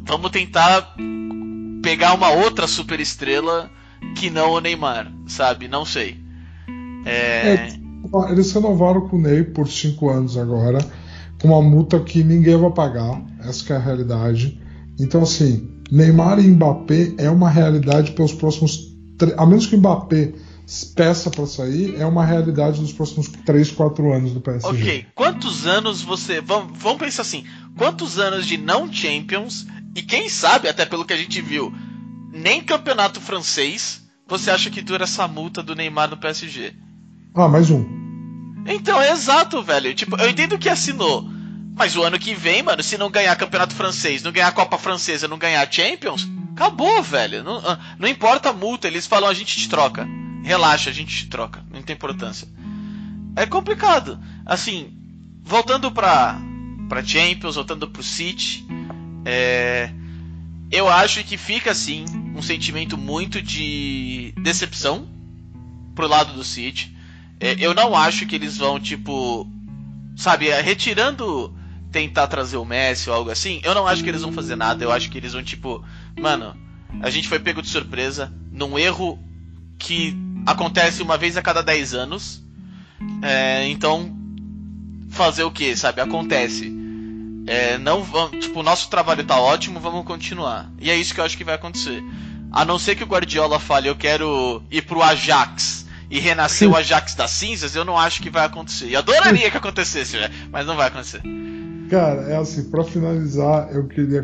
vamos tentar pegar uma outra super estrela que não o Neymar, sabe? Não sei. É... É, eles renovaram com o Ney por 5 anos agora, uma multa que ninguém vai pagar, essa é a realidade. Então assim, Neymar e Mbappé é uma realidade pelos próximos. A menos que o Mbappé peça para sair é uma realidade dos próximos 3, 4 anos do PSG. Ok, quantos anos você. Vamos, vamos pensar assim: quantos anos de não Champions e quem sabe, até pelo que a gente viu, nem campeonato francês você acha que dura essa multa do Neymar no PSG? Ah, mais um. Então, é exato, velho. Tipo, eu entendo que assinou. Mas o ano que vem, mano, se não ganhar campeonato francês, não ganhar Copa Francesa, não ganhar Champions, acabou, velho. Não, ah, não importa a multa, eles falam a gente te troca relaxa, a gente troca, não tem importância. É complicado. Assim, voltando para para Champions, voltando pro City, é, eu acho que fica assim um sentimento muito de decepção pro lado do City. É, eu não acho que eles vão tipo, sabe, é, retirando tentar trazer o Messi ou algo assim. Eu não acho que eles vão fazer nada. Eu acho que eles vão tipo, mano, a gente foi pego de surpresa num erro que acontece uma vez a cada 10 anos. É, então, fazer o que, sabe? Acontece. É, não vamos, tipo, nosso trabalho tá ótimo, vamos continuar. E é isso que eu acho que vai acontecer. A não ser que o Guardiola fale, eu quero ir pro Ajax e renascer o Ajax das cinzas, eu não acho que vai acontecer. E adoraria que acontecesse, né? mas não vai acontecer. Cara, é assim, para finalizar, eu queria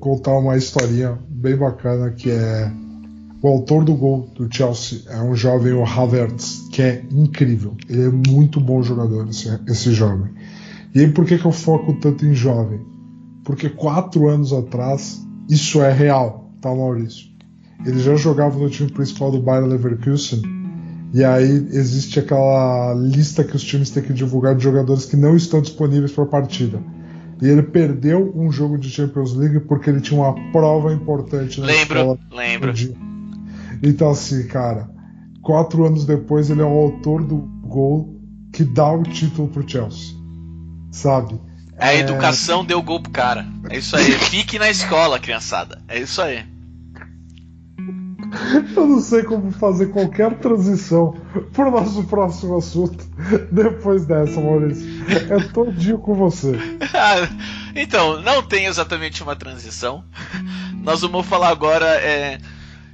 contar uma historinha bem bacana que é o autor do gol do Chelsea é um jovem, o Havertz, que é incrível. Ele é muito bom jogador, esse, esse jovem. E aí, por que, que eu foco tanto em jovem? Porque quatro anos atrás, isso é real, tá, Maurício? Ele já jogava no time principal do Bayern Leverkusen. E aí existe aquela lista que os times têm que divulgar de jogadores que não estão disponíveis para a partida. E ele perdeu um jogo de Champions League porque ele tinha uma prova importante na lembro, escola. Lembro, lembro. Então, assim, cara, quatro anos depois ele é o autor do gol que dá o título pro Chelsea. Sabe? A é... educação deu gol pro cara. É isso aí. Fique na escola, criançada. É isso aí. Eu não sei como fazer qualquer transição pro nosso próximo assunto depois dessa, Maurício. É todinho com você. então, não tem exatamente uma transição. Nós vamos falar agora é,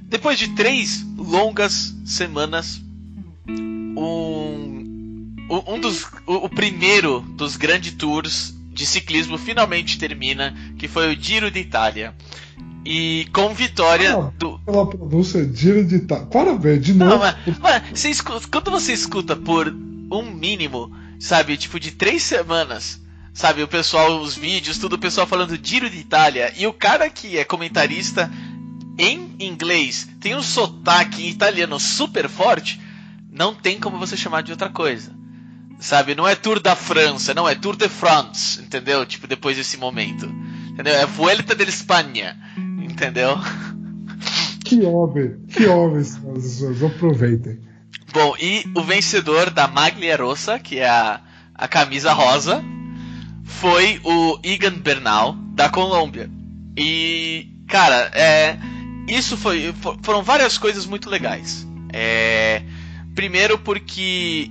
depois de três longas semanas, um, um dos, o, o primeiro dos grandes tours de ciclismo finalmente termina, que foi o Giro de Itália. E com vitória ah, do. Pela pronúncia, Giro de Itália. Parabéns, de novo. Não, mas, mas você escuta, quando você escuta por um mínimo, sabe, tipo de três semanas, sabe, o pessoal, os vídeos, tudo o pessoal falando Giro de Itália, e o cara que é comentarista em inglês tem um sotaque italiano super forte, não tem como você chamar de outra coisa. Sabe? Não é Tour da França, não, é Tour de France, entendeu? Tipo, depois desse momento. Entendeu? É Vuelta de Espanha, entendeu? Que homem, que homem, aproveitem. Bom, e o vencedor da Maglia Rossa, que é a, a camisa rosa, foi o Egan Bernal, da Colômbia. E, cara, é, isso foi, foram várias coisas muito legais. É, primeiro porque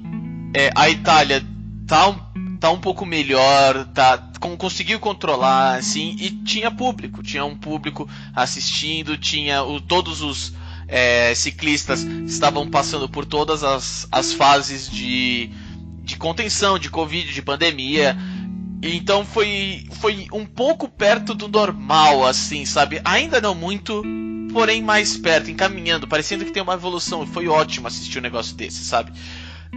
é, a Itália tá um, tá um pouco melhor, tá, conseguiu controlar, assim, e tinha público, tinha um público assistindo, tinha o, todos os é, ciclistas estavam passando por todas as, as fases de, de contenção, de Covid, de pandemia. Então foi, foi um pouco perto do normal, assim, sabe? Ainda não muito, porém mais perto, encaminhando, parecendo que tem uma evolução. Foi ótimo assistir um negócio desse, sabe?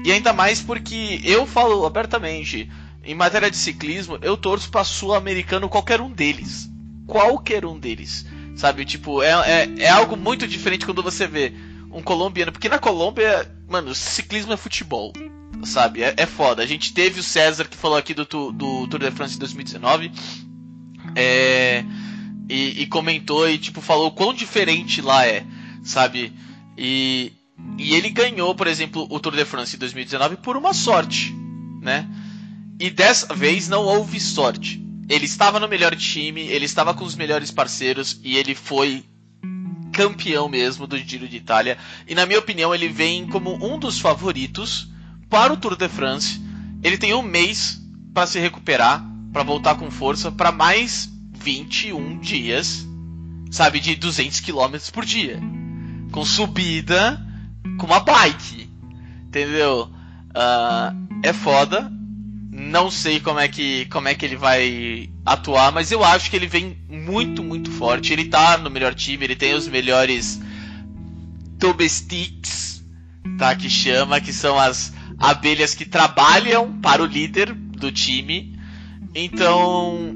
E ainda mais porque eu falo abertamente, em matéria de ciclismo, eu torço para sul-americano qualquer um deles. Qualquer um deles. Sabe? Tipo, é, é, é algo muito diferente quando você vê um colombiano. Porque na Colômbia, mano, ciclismo é futebol sabe? É, é foda. A gente teve o César que falou aqui do, do Tour de France 2019. É, e, e, comentou e tipo falou quão diferente lá é, sabe? E, e ele ganhou, por exemplo, o Tour de France 2019 por uma sorte, né? E dessa vez não houve sorte. Ele estava no melhor time, ele estava com os melhores parceiros e ele foi campeão mesmo do Giro de Itália. E na minha opinião, ele vem como um dos favoritos para o Tour de France. Ele tem um mês para se recuperar, para voltar com força, para mais 21 dias, sabe, de 200 km por dia, com subida, com uma bike, entendeu? Uh, é foda. Não sei como é que como é que ele vai atuar, mas eu acho que ele vem muito muito forte. Ele tá no melhor time, ele tem os melhores domestics, tá? Que chama, que são as abelhas que trabalham para o líder do time. Então,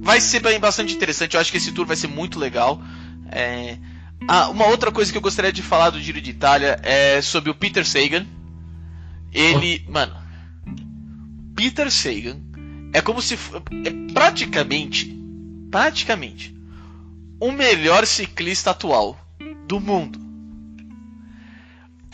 vai ser bem bastante interessante. Eu acho que esse tour vai ser muito legal. É... Ah, uma outra coisa que eu gostaria de falar do Giro de Itália é sobre o Peter Sagan. Ele, oh. mano, Peter Sagan é como se é praticamente, praticamente o melhor ciclista atual do mundo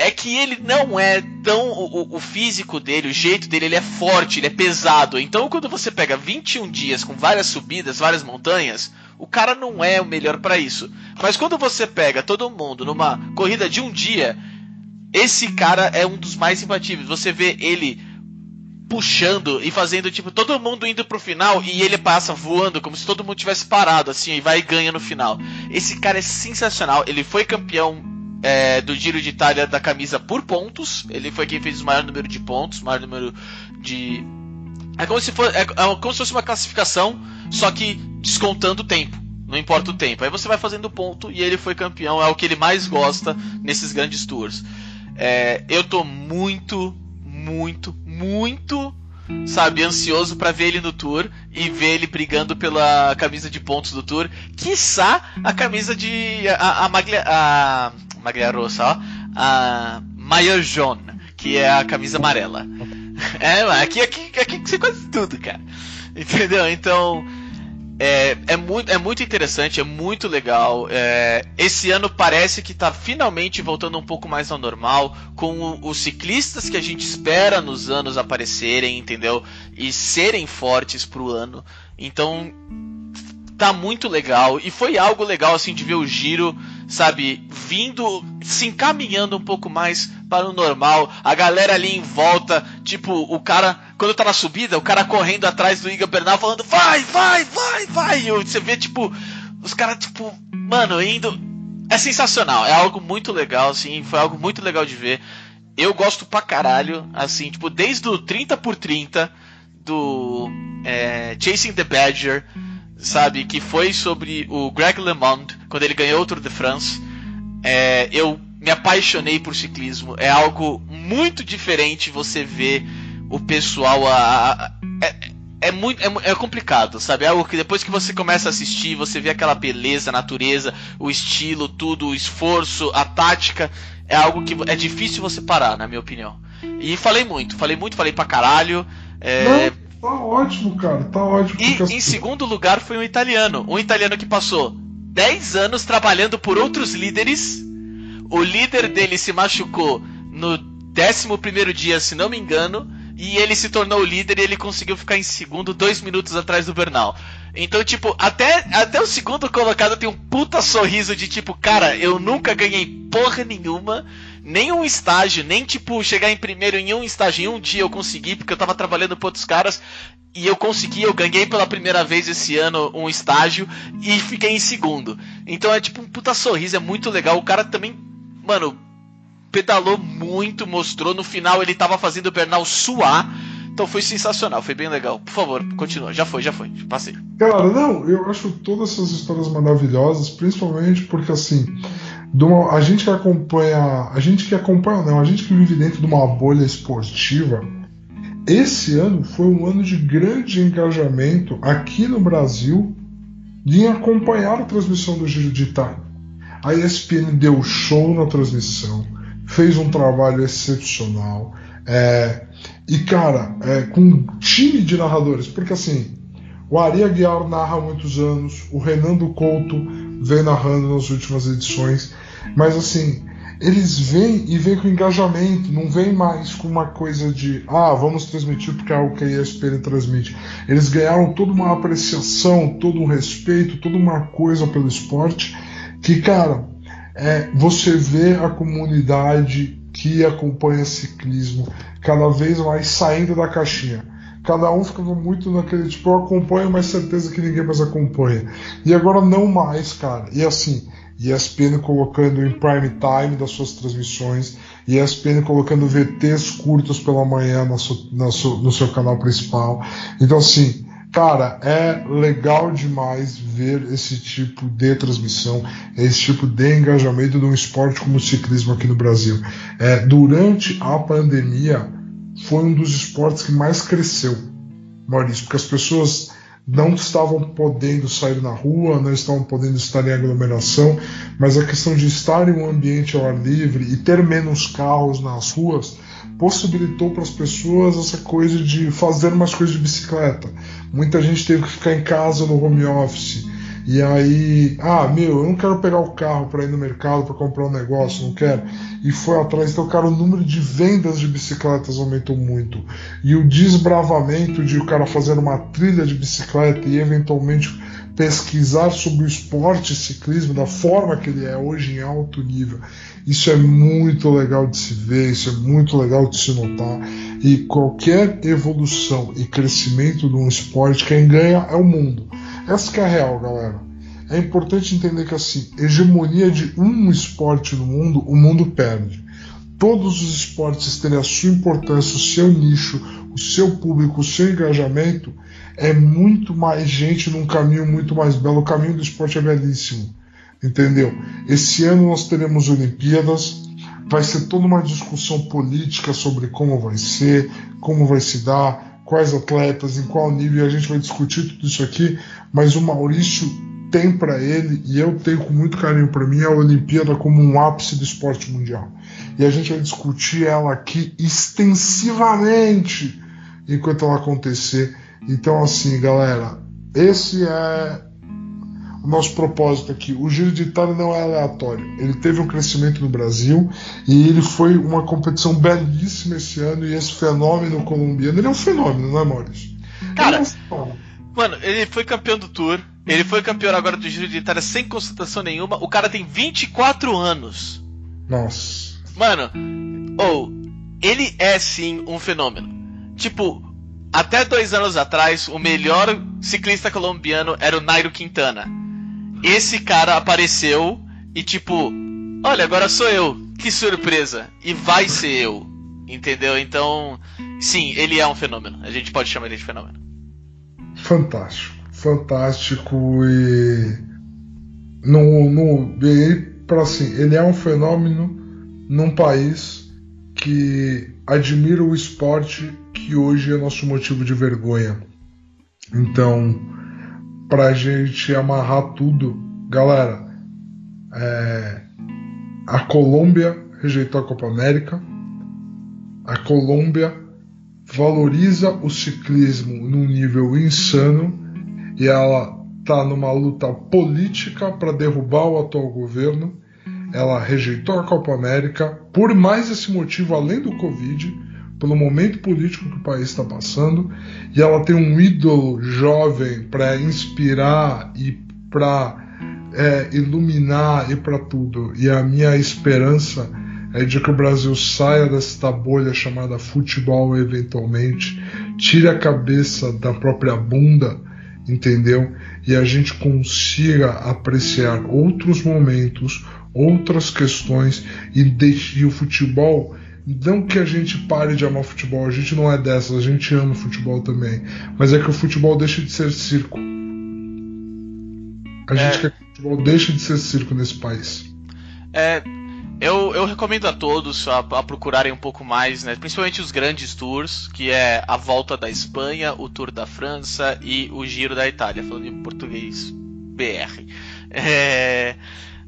é que ele não é tão. O, o, físico dele, o jeito dele, ele é forte, ele é pesado. Então, quando você pega 21 dias com várias subidas, várias montanhas, o cara não é o melhor para isso. Mas quando você pega todo mundo numa corrida de um dia, esse cara é um dos mais imbatíveis. Você vê ele puxando e fazendo tipo todo mundo indo pro final e ele passa voando como se todo mundo tivesse parado assim e vai e ganha no final. Esse cara é sensacional. Ele foi campeão é, do Giro de Itália da camisa por pontos. Ele foi quem fez o maior número de pontos, maior número de. É como se, é, é como se fosse uma classificação, só que descontando o tempo. Não importa o tempo. Aí você vai fazendo ponto e ele foi campeão. É o que ele mais gosta nesses grandes tours. É, eu tô muito, muito, muito sabe, ansioso para ver ele no Tour e ver ele brigando pela camisa de pontos do Tour. Quiçá a camisa de. a, a, Maglia, a Maglia Rossa, ó. A Maya Jaune, que é a camisa amarela. É, aqui, aqui, aqui você quase tudo, cara. Entendeu? Então. É, é, muito, é muito interessante, é muito legal. É, esse ano parece que está finalmente voltando um pouco mais ao normal, com o, os ciclistas que a gente espera nos anos aparecerem, entendeu? E serem fortes pro ano. Então, tá muito legal. E foi algo legal, assim, de ver o giro sabe, vindo, se encaminhando um pouco mais para o normal. A galera ali em volta, tipo, o cara, quando tá na subida, o cara correndo atrás do Iga Bernal falando, vai, vai, vai, vai. E você vê, tipo, os caras, tipo, mano, indo. É sensacional, é algo muito legal, assim, foi algo muito legal de ver. Eu gosto pra caralho, assim, tipo, desde o 30 por 30 do é, Chasing the Badger sabe? Que foi sobre o Greg LeMond, quando ele ganhou o Tour de France. É, eu me apaixonei por ciclismo. É algo muito diferente você ver o pessoal. A, a, a é, é, muito é, é, complicado, sabe? É algo que depois que você começa a assistir, você vê aquela beleza, a natureza, o estilo, tudo, o esforço, a tática. é algo que é difícil você parar, na minha opinião. E falei muito, falei muito, falei pra caralho. É... Não, tá ótimo, cara, tá ótimo. E assim... em segundo lugar foi um italiano. Um italiano que passou 10 anos trabalhando por outros líderes. O líder dele se machucou no 11 dia, se não me engano. E ele se tornou líder e ele conseguiu ficar em segundo, dois minutos atrás do Bernal. Então, tipo, até, até o segundo colocado tem um puta sorriso de tipo, cara, eu nunca ganhei porra nenhuma, nem um estágio, nem tipo, chegar em primeiro em um estágio. Em um dia eu consegui, porque eu tava trabalhando para outros caras. E eu consegui, eu ganhei pela primeira vez esse ano um estágio e fiquei em segundo. Então é tipo um puta sorriso, é muito legal. O cara também, mano, pedalou muito, mostrou. No final ele tava fazendo o Bernal suar. Então foi sensacional, foi bem legal. Por favor, continua. Já foi, já foi. Passei. Cara, não, eu acho todas essas histórias maravilhosas, principalmente porque assim, uma, a gente que acompanha. A gente que acompanha, não, a gente que vive dentro de uma bolha esportiva. Esse ano foi um ano de grande engajamento aqui no Brasil em acompanhar a transmissão do Giro de Itália. A ESPN deu show na transmissão fez um trabalho excepcional. É, e, cara, é, com um time de narradores, porque assim, o Ari Aguiar narra há muitos anos, o Renando Couto vem narrando nas últimas edições, mas assim, eles vêm e vêm com engajamento, não vêm mais com uma coisa de ah, vamos transmitir porque é algo que a ESPN transmite. Eles ganharam toda uma apreciação, todo um respeito, toda uma coisa pelo esporte que, cara, é, você vê a comunidade que acompanha ciclismo cada vez mais saindo da caixinha. Cada um ficava muito naquele tipo, eu acompanho, mas certeza que ninguém mais acompanha. E agora não mais, cara. E assim, ESPN colocando em prime time das suas transmissões, ESPN colocando VTs curtos pela manhã no seu, no seu canal principal. Então, assim, Cara, é legal demais ver esse tipo de transmissão, esse tipo de engajamento de um esporte como o ciclismo aqui no Brasil. É, durante a pandemia, foi um dos esportes que mais cresceu, Maurício, porque as pessoas não estavam podendo sair na rua, não estavam podendo estar em aglomeração, mas a questão de estar em um ambiente ao ar livre e ter menos carros nas ruas possibilitou para as pessoas essa coisa de fazer mais coisas de bicicleta. Muita gente teve que ficar em casa no home office. E aí, ah, meu, eu não quero pegar o carro para ir no mercado para comprar um negócio, não quero. E foi atrás, então, cara, o número de vendas de bicicletas aumentou muito. E o desbravamento de o cara fazer uma trilha de bicicleta e eventualmente pesquisar sobre o esporte ciclismo da forma que ele é hoje em alto nível. Isso é muito legal de se ver, isso é muito legal de se notar. E qualquer evolução e crescimento de um esporte, quem ganha é o mundo. Essa que é a real, galera. É importante entender que assim, hegemonia de um esporte no mundo, o mundo perde. Todos os esportes terem a sua importância, o seu nicho, o seu público, o seu engajamento, é muito mais gente num caminho muito mais belo. O caminho do esporte é belíssimo entendeu? Esse ano nós teremos Olimpíadas, vai ser toda uma discussão política sobre como vai ser, como vai se dar, quais atletas, em qual nível, a gente vai discutir tudo isso aqui, mas o Maurício tem para ele, e eu tenho com muito carinho para mim, a Olimpíada como um ápice do esporte mundial. E a gente vai discutir ela aqui extensivamente enquanto ela acontecer. Então, assim, galera, esse é o nosso propósito aqui. O Giro de Itália não é aleatório. Ele teve um crescimento no Brasil e ele foi uma competição belíssima esse ano. E esse fenômeno colombiano, ele é um fenômeno, não é, Maurício? Cara, ele é um mano, ele foi campeão do Tour. Ele foi campeão agora do Giro de Itália sem concentração nenhuma. O cara tem 24 anos. Nossa. Mano, ou oh, ele é sim um fenômeno. Tipo, até dois anos atrás, o melhor ciclista colombiano era o Nairo Quintana esse cara apareceu e tipo, olha, agora sou eu. Que surpresa. E vai ser eu. Entendeu? Então, sim, ele é um fenômeno. A gente pode chamar ele de fenômeno. Fantástico. Fantástico e no, no para assim, ele é um fenômeno num país que admira o esporte que hoje é nosso motivo de vergonha. Então, pra gente amarrar tudo, galera, é, a Colômbia rejeitou a Copa América. A Colômbia valoriza o ciclismo num nível insano e ela está numa luta política para derrubar o atual governo. Ela rejeitou a Copa América por mais esse motivo, além do Covid, pelo momento político que o país está passando, e ela tem um ídolo jovem para inspirar e para é, iluminar e para tudo. E a minha esperança é de que o Brasil saia desta bolha chamada futebol eventualmente, tire a cabeça da própria bunda, entendeu? E a gente consiga apreciar outros momentos, outras questões e, deixe, o futebol. Não que a gente pare de amar futebol, a gente não é dessas, a gente ama futebol também. Mas é que o futebol deixa de ser circo. A gente é. quer que o futebol deixe de ser circo nesse país. É, eu, eu recomendo a todos a, a, procurarem um pouco mais, né? principalmente os grandes tours, que é a volta da Espanha, o Tour da França e o Giro da Itália, falando em português BR. É,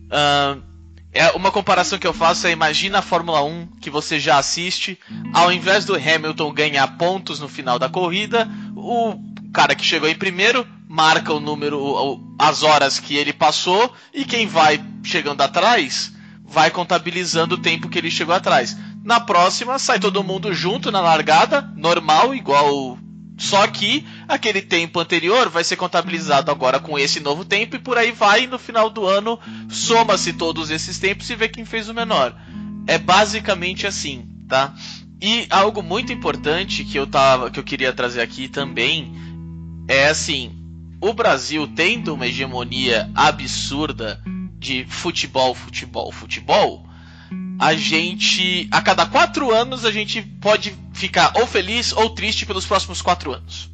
uh, é uma comparação que eu faço é imagina a Fórmula 1 que você já assiste, ao invés do Hamilton ganhar pontos no final da corrida, o cara que chegou em primeiro marca o número, as horas que ele passou e quem vai chegando atrás vai contabilizando o tempo que ele chegou atrás. Na próxima, sai todo mundo junto na largada, normal, igual. Só que aquele tempo anterior vai ser contabilizado agora com esse novo tempo e por aí vai. E no final do ano, soma-se todos esses tempos e vê quem fez o menor. É basicamente assim, tá? E algo muito importante que eu tava, que eu queria trazer aqui também é assim: o Brasil tendo uma hegemonia absurda de futebol, futebol, futebol, a gente, a cada quatro anos, a gente pode ficar ou feliz ou triste pelos próximos quatro anos.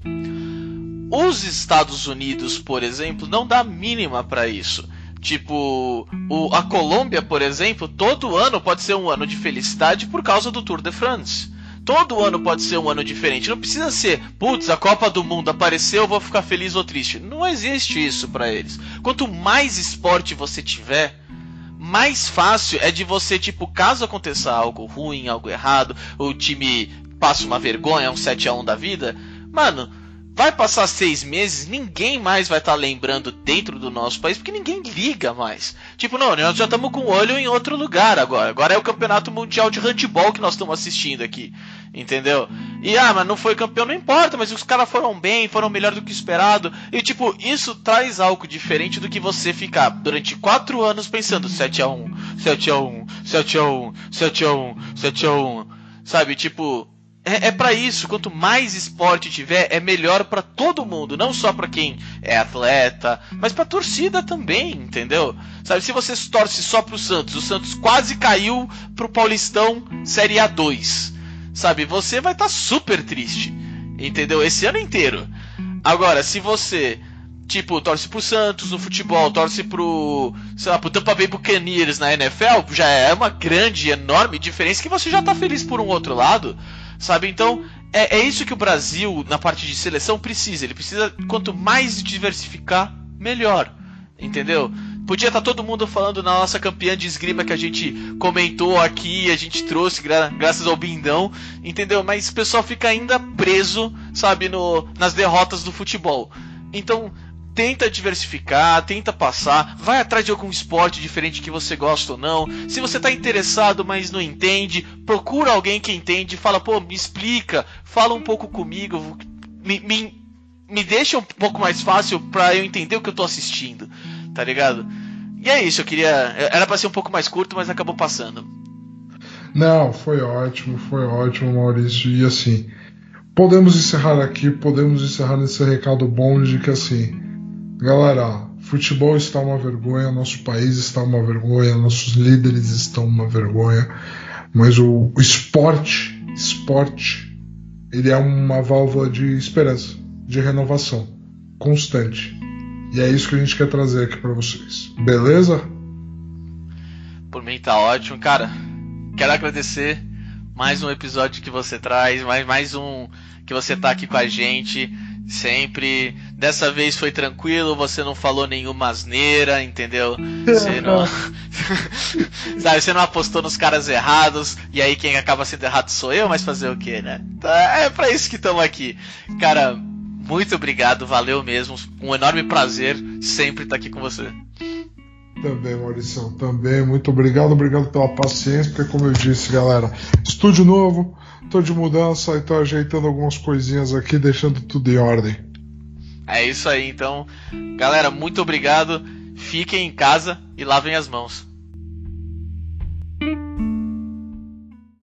Os Estados Unidos, por exemplo, não dá mínima para isso. Tipo, o, a Colômbia, por exemplo, todo ano pode ser um ano de felicidade por causa do Tour de France. Todo ano pode ser um ano diferente. Não precisa ser, putz, a Copa do Mundo apareceu, eu vou ficar feliz ou triste. Não existe isso para eles. Quanto mais esporte você tiver, mais fácil é de você, tipo, caso aconteça algo ruim, algo errado, o time passa uma vergonha, um 7 a 1 da vida, mano, Vai passar seis meses, ninguém mais vai estar tá lembrando dentro do nosso país, porque ninguém liga mais. Tipo, não, nós já estamos com o olho em outro lugar agora. Agora é o campeonato mundial de handball que nós estamos assistindo aqui. Entendeu? E ah, mas não foi campeão, não importa, mas os caras foram bem, foram melhor do que esperado. E tipo, isso traz algo diferente do que você ficar durante quatro anos pensando 7x1, 7x1, 7x1, 7x1, 7x1. Sabe, tipo, é, é para isso. Quanto mais esporte tiver, é melhor para todo mundo, não só para quem é atleta, mas para torcida também, entendeu? Sabe, se você torce só pro Santos, o Santos quase caiu pro Paulistão Série A2. Sabe, você vai estar tá super triste, entendeu? Esse ano inteiro. Agora, se você tipo, torce pro Santos no futebol, torce pro, sei lá, pro Tampa Bay Buccaneers na NFL, já é uma grande, enorme diferença que você já tá feliz por um outro lado. Sabe? Então, é, é isso que o Brasil, na parte de seleção, precisa. Ele precisa, quanto mais diversificar, melhor. Entendeu? Podia estar tá todo mundo falando na nossa campeã de esgrima que a gente comentou aqui, a gente trouxe gra graças ao Bindão, entendeu? Mas o pessoal fica ainda preso, sabe, no, nas derrotas do futebol. Então, tenta diversificar, tenta passar, vai atrás de algum esporte diferente que você gosta ou não. Se você está interessado, mas não entende, procura alguém que entende, fala, pô, me explica, fala um pouco comigo, me, me, me deixa um pouco mais fácil para eu entender o que eu estou assistindo, tá ligado? E é isso, eu queria. Era para ser um pouco mais curto, mas acabou passando. Não, foi ótimo, foi ótimo, Maurício. E assim, podemos encerrar aqui, podemos encerrar nesse recado bom de que assim Galera, futebol está uma vergonha, nosso país está uma vergonha, nossos líderes estão uma vergonha, mas o, o esporte, esporte, ele é uma válvula de esperança, de renovação constante. E é isso que a gente quer trazer aqui para vocês. Beleza? Por mim tá ótimo, cara. Quero agradecer mais um episódio que você traz, mais, mais um que você tá aqui com a gente Sempre. Dessa vez foi tranquilo, você não falou nenhuma asneira, entendeu? Você não. Sabe, você não apostou nos caras errados, e aí quem acaba sendo errado sou eu, mas fazer o quê, né? Então, é para isso que estamos aqui. Cara, muito obrigado, valeu mesmo. Um enorme prazer sempre estar aqui com você. Também, Maurício, também. Muito obrigado, obrigado pela paciência, porque como eu disse, galera, estúdio novo, tô de mudança e tô ajeitando algumas coisinhas aqui, deixando tudo em ordem. É isso aí, então. Galera, muito obrigado. Fiquem em casa e lavem as mãos.